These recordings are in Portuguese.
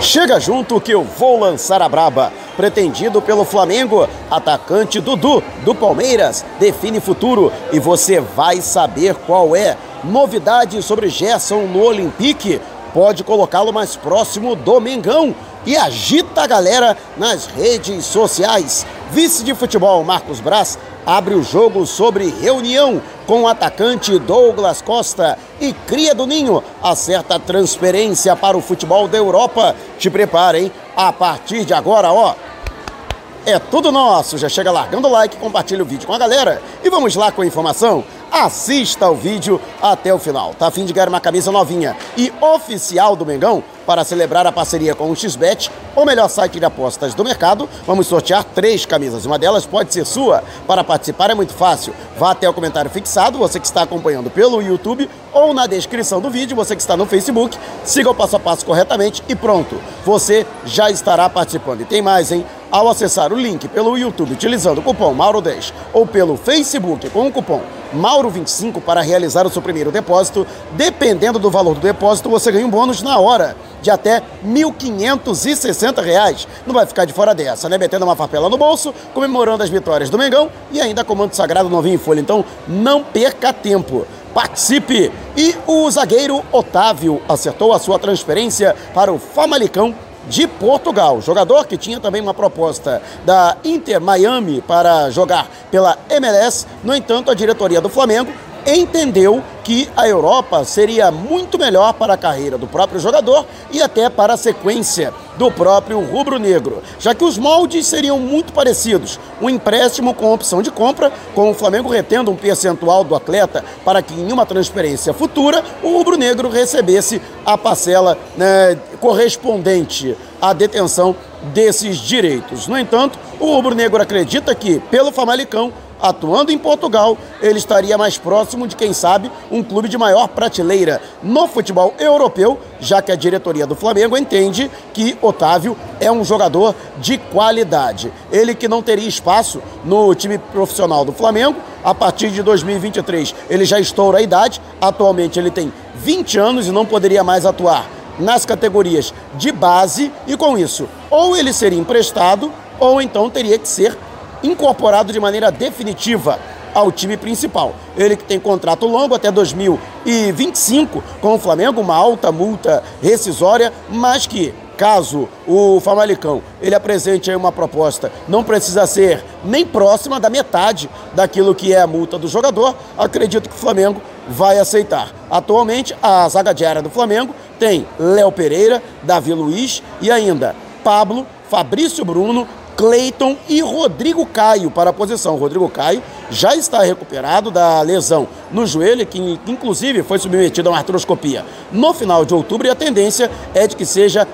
Chega junto que eu vou lançar a braba. Pretendido pelo Flamengo, atacante Dudu do Palmeiras define futuro e você vai saber qual é. Novidade sobre Gerson no Olympique pode colocá-lo mais próximo do Mengão e agita a galera nas redes sociais. Vice de futebol Marcos Braz abre o jogo sobre reunião com o atacante Douglas Costa e Cria do Ninho acerta a transferência para o futebol da Europa. Te preparem, a partir de agora, ó, é tudo nosso. Já chega largando o like, compartilha o vídeo com a galera e vamos lá com a informação. Assista o vídeo até o final. Tá a fim de ganhar uma camisa novinha e oficial do Mengão? Para celebrar a parceria com o XBET, o melhor site de apostas do mercado, vamos sortear três camisas. Uma delas pode ser sua. Para participar é muito fácil. Vá até o comentário fixado, você que está acompanhando pelo YouTube, ou na descrição do vídeo, você que está no Facebook. Siga o passo a passo corretamente e pronto. Você já estará participando. E tem mais, hein? Ao acessar o link pelo YouTube utilizando o cupom Mauro10 ou pelo Facebook com o cupom Mauro25 para realizar o seu primeiro depósito, dependendo do valor do depósito, você ganha um bônus na hora de até R$ 1.560. Não vai ficar de fora dessa, né? Metendo uma papela no bolso, comemorando as vitórias do Mengão e ainda comando sagrado novinho em folha. Então, não perca tempo. Participe! E o zagueiro Otávio acertou a sua transferência para o Famalicão de Portugal. Jogador que tinha também uma proposta da Inter Miami para jogar pela MLS. No entanto, a diretoria do Flamengo entendeu que a Europa seria muito melhor para a carreira do próprio jogador e até para a sequência do próprio rubro-negro, já que os moldes seriam muito parecidos. Um empréstimo com opção de compra, com o Flamengo retendo um percentual do atleta para que em uma transferência futura o rubro-negro recebesse a parcela né, correspondente à detenção desses direitos. No entanto, o rubro-negro acredita que, pelo Famalicão, atuando em Portugal, ele estaria mais próximo de, quem sabe, um clube de maior prateleira no futebol europeu, já que a diretoria do Flamengo entende que Otávio é um jogador de qualidade. Ele que não teria espaço no time profissional do Flamengo, a partir de 2023 ele já estoura a idade, atualmente ele tem 20 anos e não poderia mais atuar nas categorias de base e com isso, ou ele seria emprestado ou então teria que ser incorporado de maneira definitiva ao time principal. Ele que tem contrato longo até 2025 com o Flamengo, uma alta multa rescisória, mas que caso o Famalicão ele apresente aí uma proposta, não precisa ser nem próxima da metade daquilo que é a multa do jogador, acredito que o Flamengo vai aceitar. Atualmente, a zaga diária do Flamengo tem Léo Pereira, Davi Luiz e ainda Pablo, Fabrício Bruno, Cleiton e Rodrigo Caio para a posição. Rodrigo Caio já está recuperado da lesão no joelho, que inclusive foi submetido a uma artroscopia no final de outubro, e a tendência é de que seja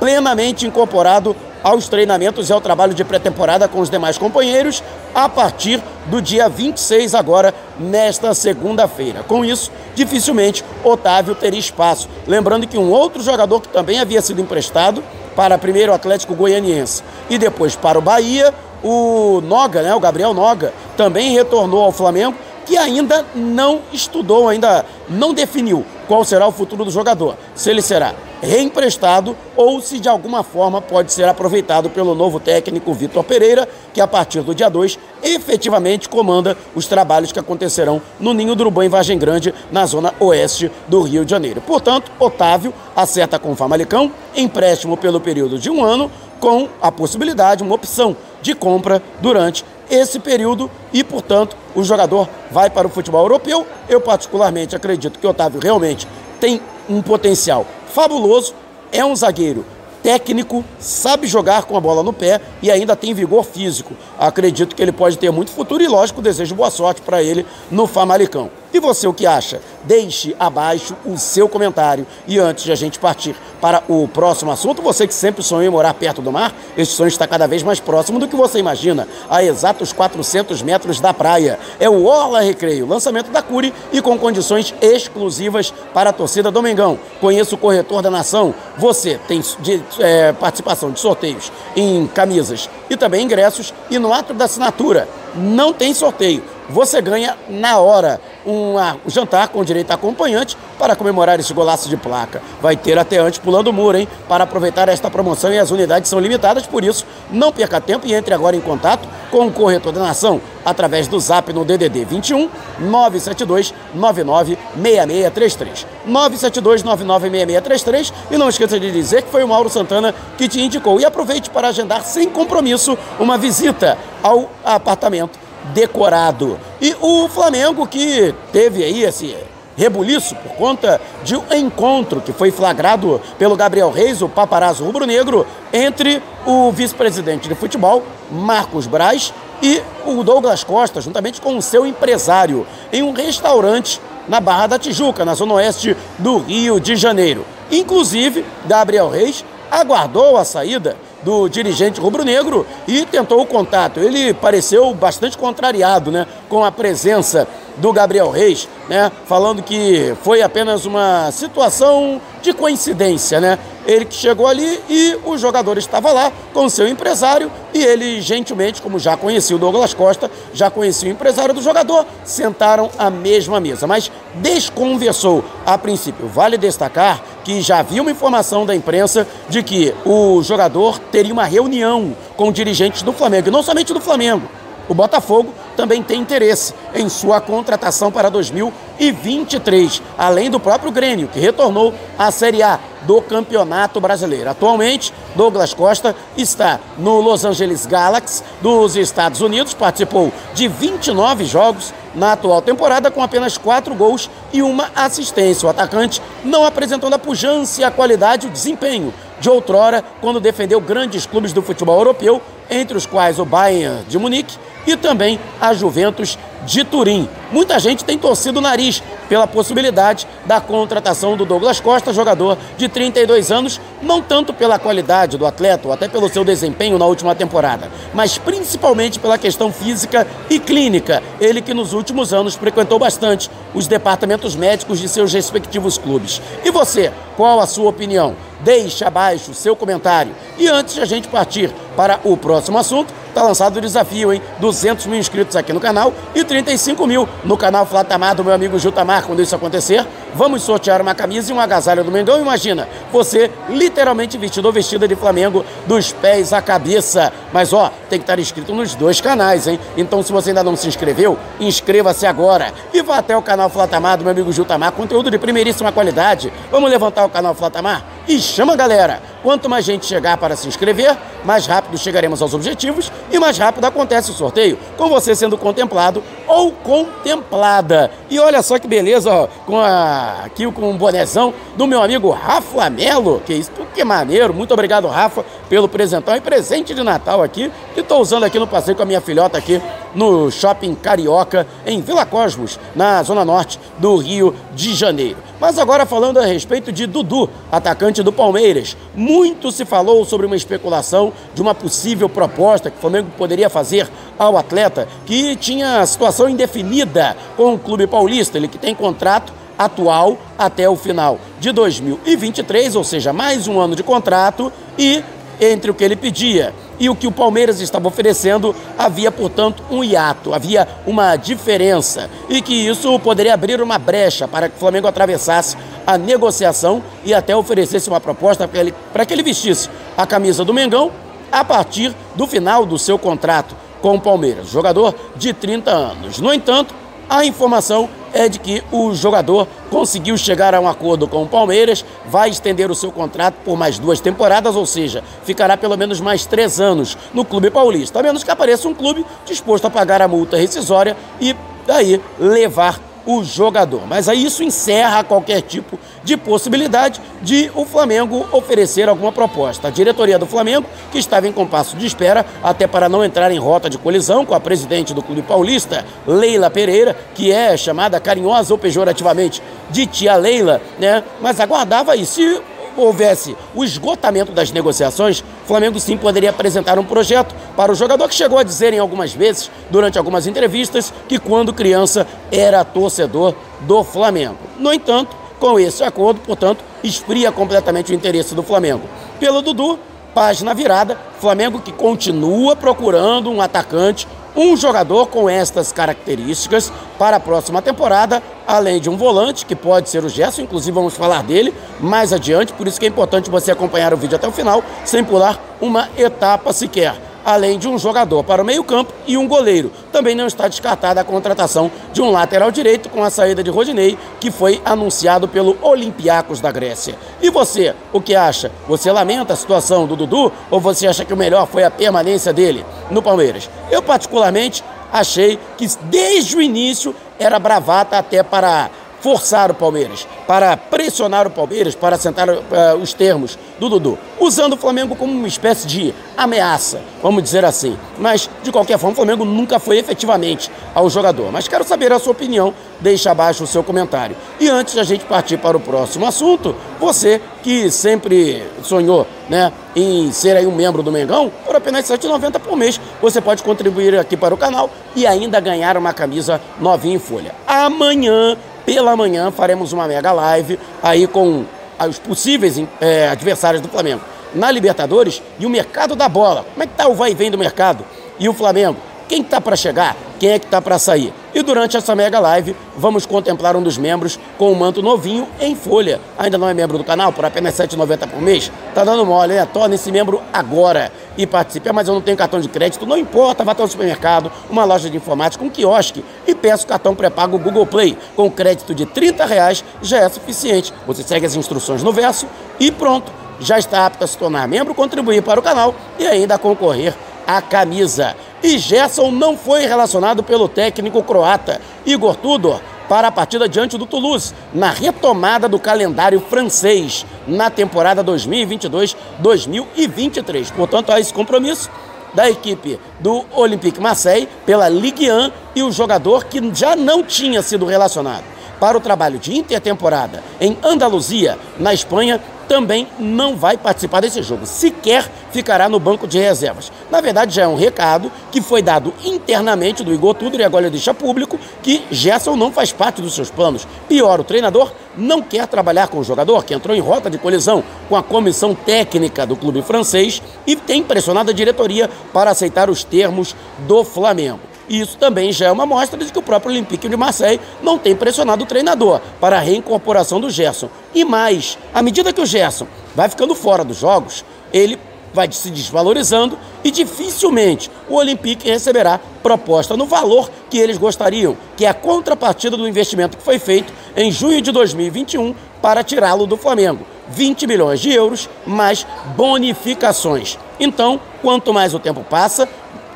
plenamente incorporado aos treinamentos e ao trabalho de pré-temporada com os demais companheiros a partir do dia 26, agora nesta segunda-feira. Com isso, dificilmente Otávio teria espaço. Lembrando que um outro jogador que também havia sido emprestado para primeiro o Atlético Goianiense e depois para o Bahia, o Noga, né, o Gabriel Noga, também retornou ao Flamengo, que ainda não estudou, ainda não definiu qual será o futuro do jogador. Se ele será reemprestado ou se de alguma forma pode ser aproveitado pelo novo técnico Vitor Pereira, que a partir do dia 2 efetivamente comanda os trabalhos que acontecerão no Ninho do Urubu em Vargem Grande, na zona oeste do Rio de Janeiro. Portanto, Otávio acerta com o Famalicão, empréstimo pelo período de um ano, com a possibilidade, uma opção de compra durante esse período e, portanto, o jogador vai para o futebol europeu. Eu, particularmente, acredito que Otávio realmente tem um potencial fabuloso, é um zagueiro técnico, sabe jogar com a bola no pé e ainda tem vigor físico. Acredito que ele pode ter muito futuro e, lógico, desejo boa sorte para ele no Famalicão. E você o que acha? Deixe abaixo o seu comentário. E antes de a gente partir para o próximo assunto, você que sempre sonhou em morar perto do mar, esse sonho está cada vez mais próximo do que você imagina, a exatos 400 metros da praia. É o Orla Recreio, lançamento da Cure e com condições exclusivas para a torcida Domingão. Conheça o corretor da nação. Você tem de, é, participação de sorteios em camisas e também ingressos. E no ato da assinatura, não tem sorteio. Você ganha na hora um jantar com direito a acompanhante para comemorar esse golaço de placa. Vai ter até antes pulando o muro, hein? Para aproveitar esta promoção e as unidades são limitadas, por isso não perca tempo e entre agora em contato com o corretor da nação através do zap no DDD 21 972 99 6633. 972 99 6633 e não esqueça de dizer que foi o Mauro Santana que te indicou. E aproveite para agendar sem compromisso uma visita ao apartamento decorado. E o Flamengo que teve aí esse rebuliço por conta de um encontro que foi flagrado pelo Gabriel Reis, o paparazzo rubro-negro, entre o vice-presidente de futebol, Marcos Braz, e o Douglas Costa, juntamente com o seu empresário, em um restaurante na Barra da Tijuca, na zona oeste do Rio de Janeiro. Inclusive, Gabriel Reis aguardou a saída do dirigente rubro-negro e tentou o contato. Ele pareceu bastante contrariado né, com a presença do Gabriel Reis, né, falando que foi apenas uma situação de coincidência, né? Ele que chegou ali e o jogador estava lá com seu empresário e ele gentilmente, como já conhecia o Douglas Costa, já conhecia o empresário do jogador, sentaram à mesma mesa, mas desconversou a princípio. Vale destacar que já havia uma informação da imprensa de que o jogador teria uma reunião com dirigentes do Flamengo, e não somente do Flamengo, o Botafogo também tem interesse em sua contratação para 2023, além do próprio Grêmio, que retornou à Série A do Campeonato Brasileiro. Atualmente, Douglas Costa está no Los Angeles Galaxy dos Estados Unidos, participou de 29 jogos na atual temporada com apenas 4 gols e uma assistência. O atacante não apresentando a pujança, a qualidade e o desempenho de outrora quando defendeu grandes clubes do futebol europeu, entre os quais o Bayern de Munique e também a Juventus de Turim. Muita gente tem torcido o nariz pela possibilidade da contratação do Douglas Costa, jogador de 32 anos, não tanto pela qualidade do atleta ou até pelo seu desempenho na última temporada, mas principalmente pela questão física e clínica. Ele que nos últimos anos frequentou bastante os departamentos médicos de seus respectivos clubes. E você, qual a sua opinião? Deixe abaixo o seu comentário. E antes de a gente partir para o próximo assunto, está lançado o desafio, hein? 200 mil inscritos aqui no canal e 35 mil no canal Flatamar do meu amigo Jutamar. Quando isso acontecer, vamos sortear uma camisa e um agasalho do Mengão. Imagina, você literalmente vestido ou vestida de Flamengo dos pés à cabeça. Mas ó, tem que estar inscrito nos dois canais, hein? Então se você ainda não se inscreveu, inscreva-se agora e vá até o canal Flatamar do meu amigo Jutamar. Conteúdo de primeiríssima qualidade. Vamos levantar o canal Flatamar? E chama a galera! Quanto mais gente chegar para se inscrever, mais rápido chegaremos aos objetivos e mais rápido acontece o sorteio, com você sendo contemplado ou contemplada. E olha só que beleza, ó, com a, aqui com um bonezão do meu amigo Rafa Melo, que isso, que maneiro. Muito obrigado, Rafa, pelo presentão e presente de Natal aqui, que estou usando aqui no passeio com a minha filhota aqui no Shopping Carioca, em Vila Cosmos, na zona norte do Rio de Janeiro. Mas agora falando a respeito de Dudu, atacante do Palmeiras. Muito se falou sobre uma especulação de uma possível proposta que o Flamengo poderia fazer ao atleta, que tinha situação indefinida com o clube paulista, ele que tem contrato atual até o final de 2023, ou seja, mais um ano de contrato e entre o que ele pedia e o que o Palmeiras estava oferecendo, havia, portanto, um hiato, havia uma diferença e que isso poderia abrir uma brecha para que o Flamengo atravessasse a negociação e até oferecesse uma proposta para, ele, para que ele vestisse a camisa do Mengão a partir do final do seu contrato com o Palmeiras, jogador de 30 anos. No entanto, a informação é de que o jogador conseguiu chegar a um acordo com o Palmeiras, vai estender o seu contrato por mais duas temporadas, ou seja, ficará pelo menos mais três anos no Clube Paulista, a menos que apareça um clube disposto a pagar a multa rescisória e daí levar o jogador. Mas aí isso encerra qualquer tipo de possibilidade de o Flamengo oferecer alguma proposta. A diretoria do Flamengo, que estava em compasso de espera, até para não entrar em rota de colisão com a presidente do Clube Paulista, Leila Pereira, que é chamada carinhosa ou pejorativamente de tia Leila, né? Mas aguardava aí se houvesse o esgotamento das negociações, o Flamengo sim poderia apresentar um projeto para o jogador que chegou a dizer em algumas vezes, durante algumas entrevistas, que quando criança era torcedor do Flamengo. No entanto, com esse acordo, portanto, esfria completamente o interesse do Flamengo. Pelo Dudu, página virada, Flamengo que continua procurando um atacante um jogador com estas características para a próxima temporada, além de um volante, que pode ser o Gerson, inclusive vamos falar dele mais adiante, por isso que é importante você acompanhar o vídeo até o final, sem pular uma etapa sequer além de um jogador para o meio-campo e um goleiro. Também não está descartada a contratação de um lateral direito com a saída de Rodinei, que foi anunciado pelo Olympiacos da Grécia. E você, o que acha? Você lamenta a situação do Dudu ou você acha que o melhor foi a permanência dele no Palmeiras? Eu, particularmente, achei que desde o início era bravata até para forçar o Palmeiras, para pressionar o Palmeiras, para sentar uh, os termos do Dudu, usando o Flamengo como uma espécie de ameaça, vamos dizer assim. Mas, de qualquer forma, o Flamengo nunca foi efetivamente ao jogador. Mas quero saber a sua opinião, deixe abaixo o seu comentário. E antes de a gente partir para o próximo assunto, você que sempre sonhou né, em ser aí um membro do Mengão, por apenas R$ 7,90 por mês, você pode contribuir aqui para o canal e ainda ganhar uma camisa novinha em folha. Amanhã pela manhã faremos uma mega live aí com os possíveis é, adversários do Flamengo na Libertadores e o mercado da bola. Como é que tá o vai e vem do mercado? E o Flamengo? Quem está para chegar? Quem é que está para sair? E durante essa mega live, vamos contemplar um dos membros com um manto novinho em folha. Ainda não é membro do canal, por apenas R$ 7,90 por mês? Tá dando mole, né? Torne-se membro agora e participe. Ah, mas eu não tenho cartão de crédito. Não importa, vá até um supermercado, uma loja de informática, um quiosque e peça o cartão pré-pago Google Play. Com crédito de 30 reais já é suficiente. Você segue as instruções no verso e pronto. Já está apto a se tornar membro, contribuir para o canal e ainda concorrer à camisa. E Gerson não foi relacionado pelo técnico croata Igor Tudor para a partida diante do Toulouse, na retomada do calendário francês na temporada 2022-2023. Portanto, há esse compromisso da equipe do Olympique Marseille pela Ligue 1 e o jogador que já não tinha sido relacionado para o trabalho de intertemporada em Andaluzia, na Espanha, também não vai participar desse jogo, sequer ficará no banco de reservas. Na verdade, já é um recado que foi dado internamente do Igor Tudor e agora deixa público que Gerson não faz parte dos seus planos. Pior, o treinador não quer trabalhar com o jogador que entrou em rota de colisão com a comissão técnica do clube francês e tem pressionado a diretoria para aceitar os termos do Flamengo. Isso também já é uma mostra de que o próprio Olympique de Marseille não tem pressionado o treinador para a reincorporação do Gerson. E mais, à medida que o Gerson vai ficando fora dos jogos, ele vai se desvalorizando e dificilmente o Olympique receberá proposta no valor que eles gostariam, que é a contrapartida do investimento que foi feito em junho de 2021 para tirá-lo do Flamengo. 20 milhões de euros mais bonificações. Então, quanto mais o tempo passa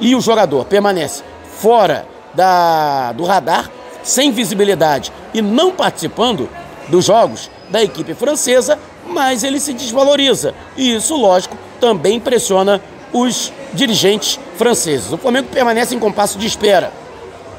e o jogador permanece fora da, do radar, sem visibilidade e não participando dos jogos da equipe francesa, mas ele se desvaloriza. E isso, lógico, também pressiona os dirigentes franceses. O Flamengo permanece em compasso de espera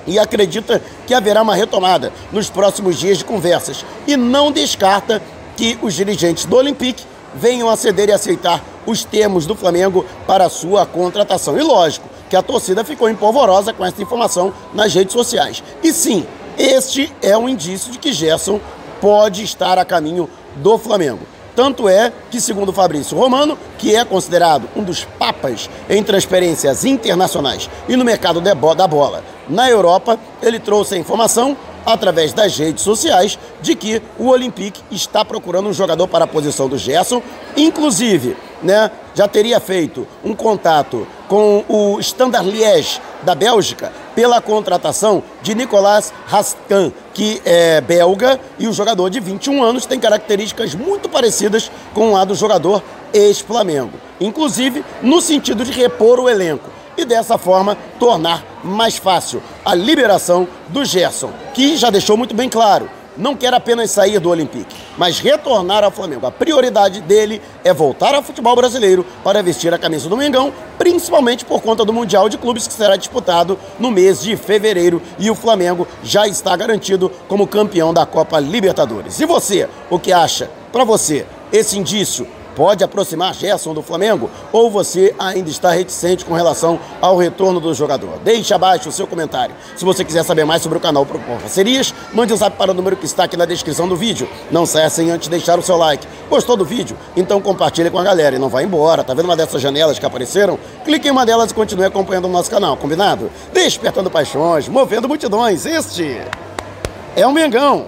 e acredita que haverá uma retomada nos próximos dias de conversas e não descarta que os dirigentes do Olympique venham a ceder e aceitar os termos do Flamengo para sua contratação. E lógico, que a torcida ficou empolvorosa com essa informação nas redes sociais. E sim, este é um indício de que Gerson pode estar a caminho do Flamengo. Tanto é que, segundo Fabrício Romano, que é considerado um dos papas em transferências internacionais e no mercado da bola na Europa, ele trouxe a informação através das redes sociais de que o Olympique está procurando um jogador para a posição do Gerson, inclusive, né, já teria feito um contato com o Standard Liège da Bélgica pela contratação de Nicolas Rastan, que é belga e o jogador de 21 anos tem características muito parecidas com a do jogador ex-Flamengo, inclusive no sentido de repor o elenco e dessa forma tornar mais fácil a liberação do Gerson, que já deixou muito bem claro, não quer apenas sair do Olympique, mas retornar ao Flamengo. A prioridade dele é voltar ao futebol brasileiro para vestir a camisa do Mengão, principalmente por conta do Mundial de Clubes que será disputado no mês de fevereiro e o Flamengo já está garantido como campeão da Copa Libertadores. E você, o que acha? Para você, esse indício pode aproximar Gerson do Flamengo ou você ainda está reticente com relação ao retorno do jogador? Deixe abaixo o seu comentário. Se você quiser saber mais sobre o canal Propor Parcerias, mande um zap para o número que está aqui na descrição do vídeo. Não saia sem antes deixar o seu like. Gostou do vídeo? Então compartilhe com a galera e não vá embora. Tá vendo uma dessas janelas que apareceram? Clique em uma delas e continue acompanhando o nosso canal, combinado? Despertando paixões, movendo multidões. Este é o Mengão.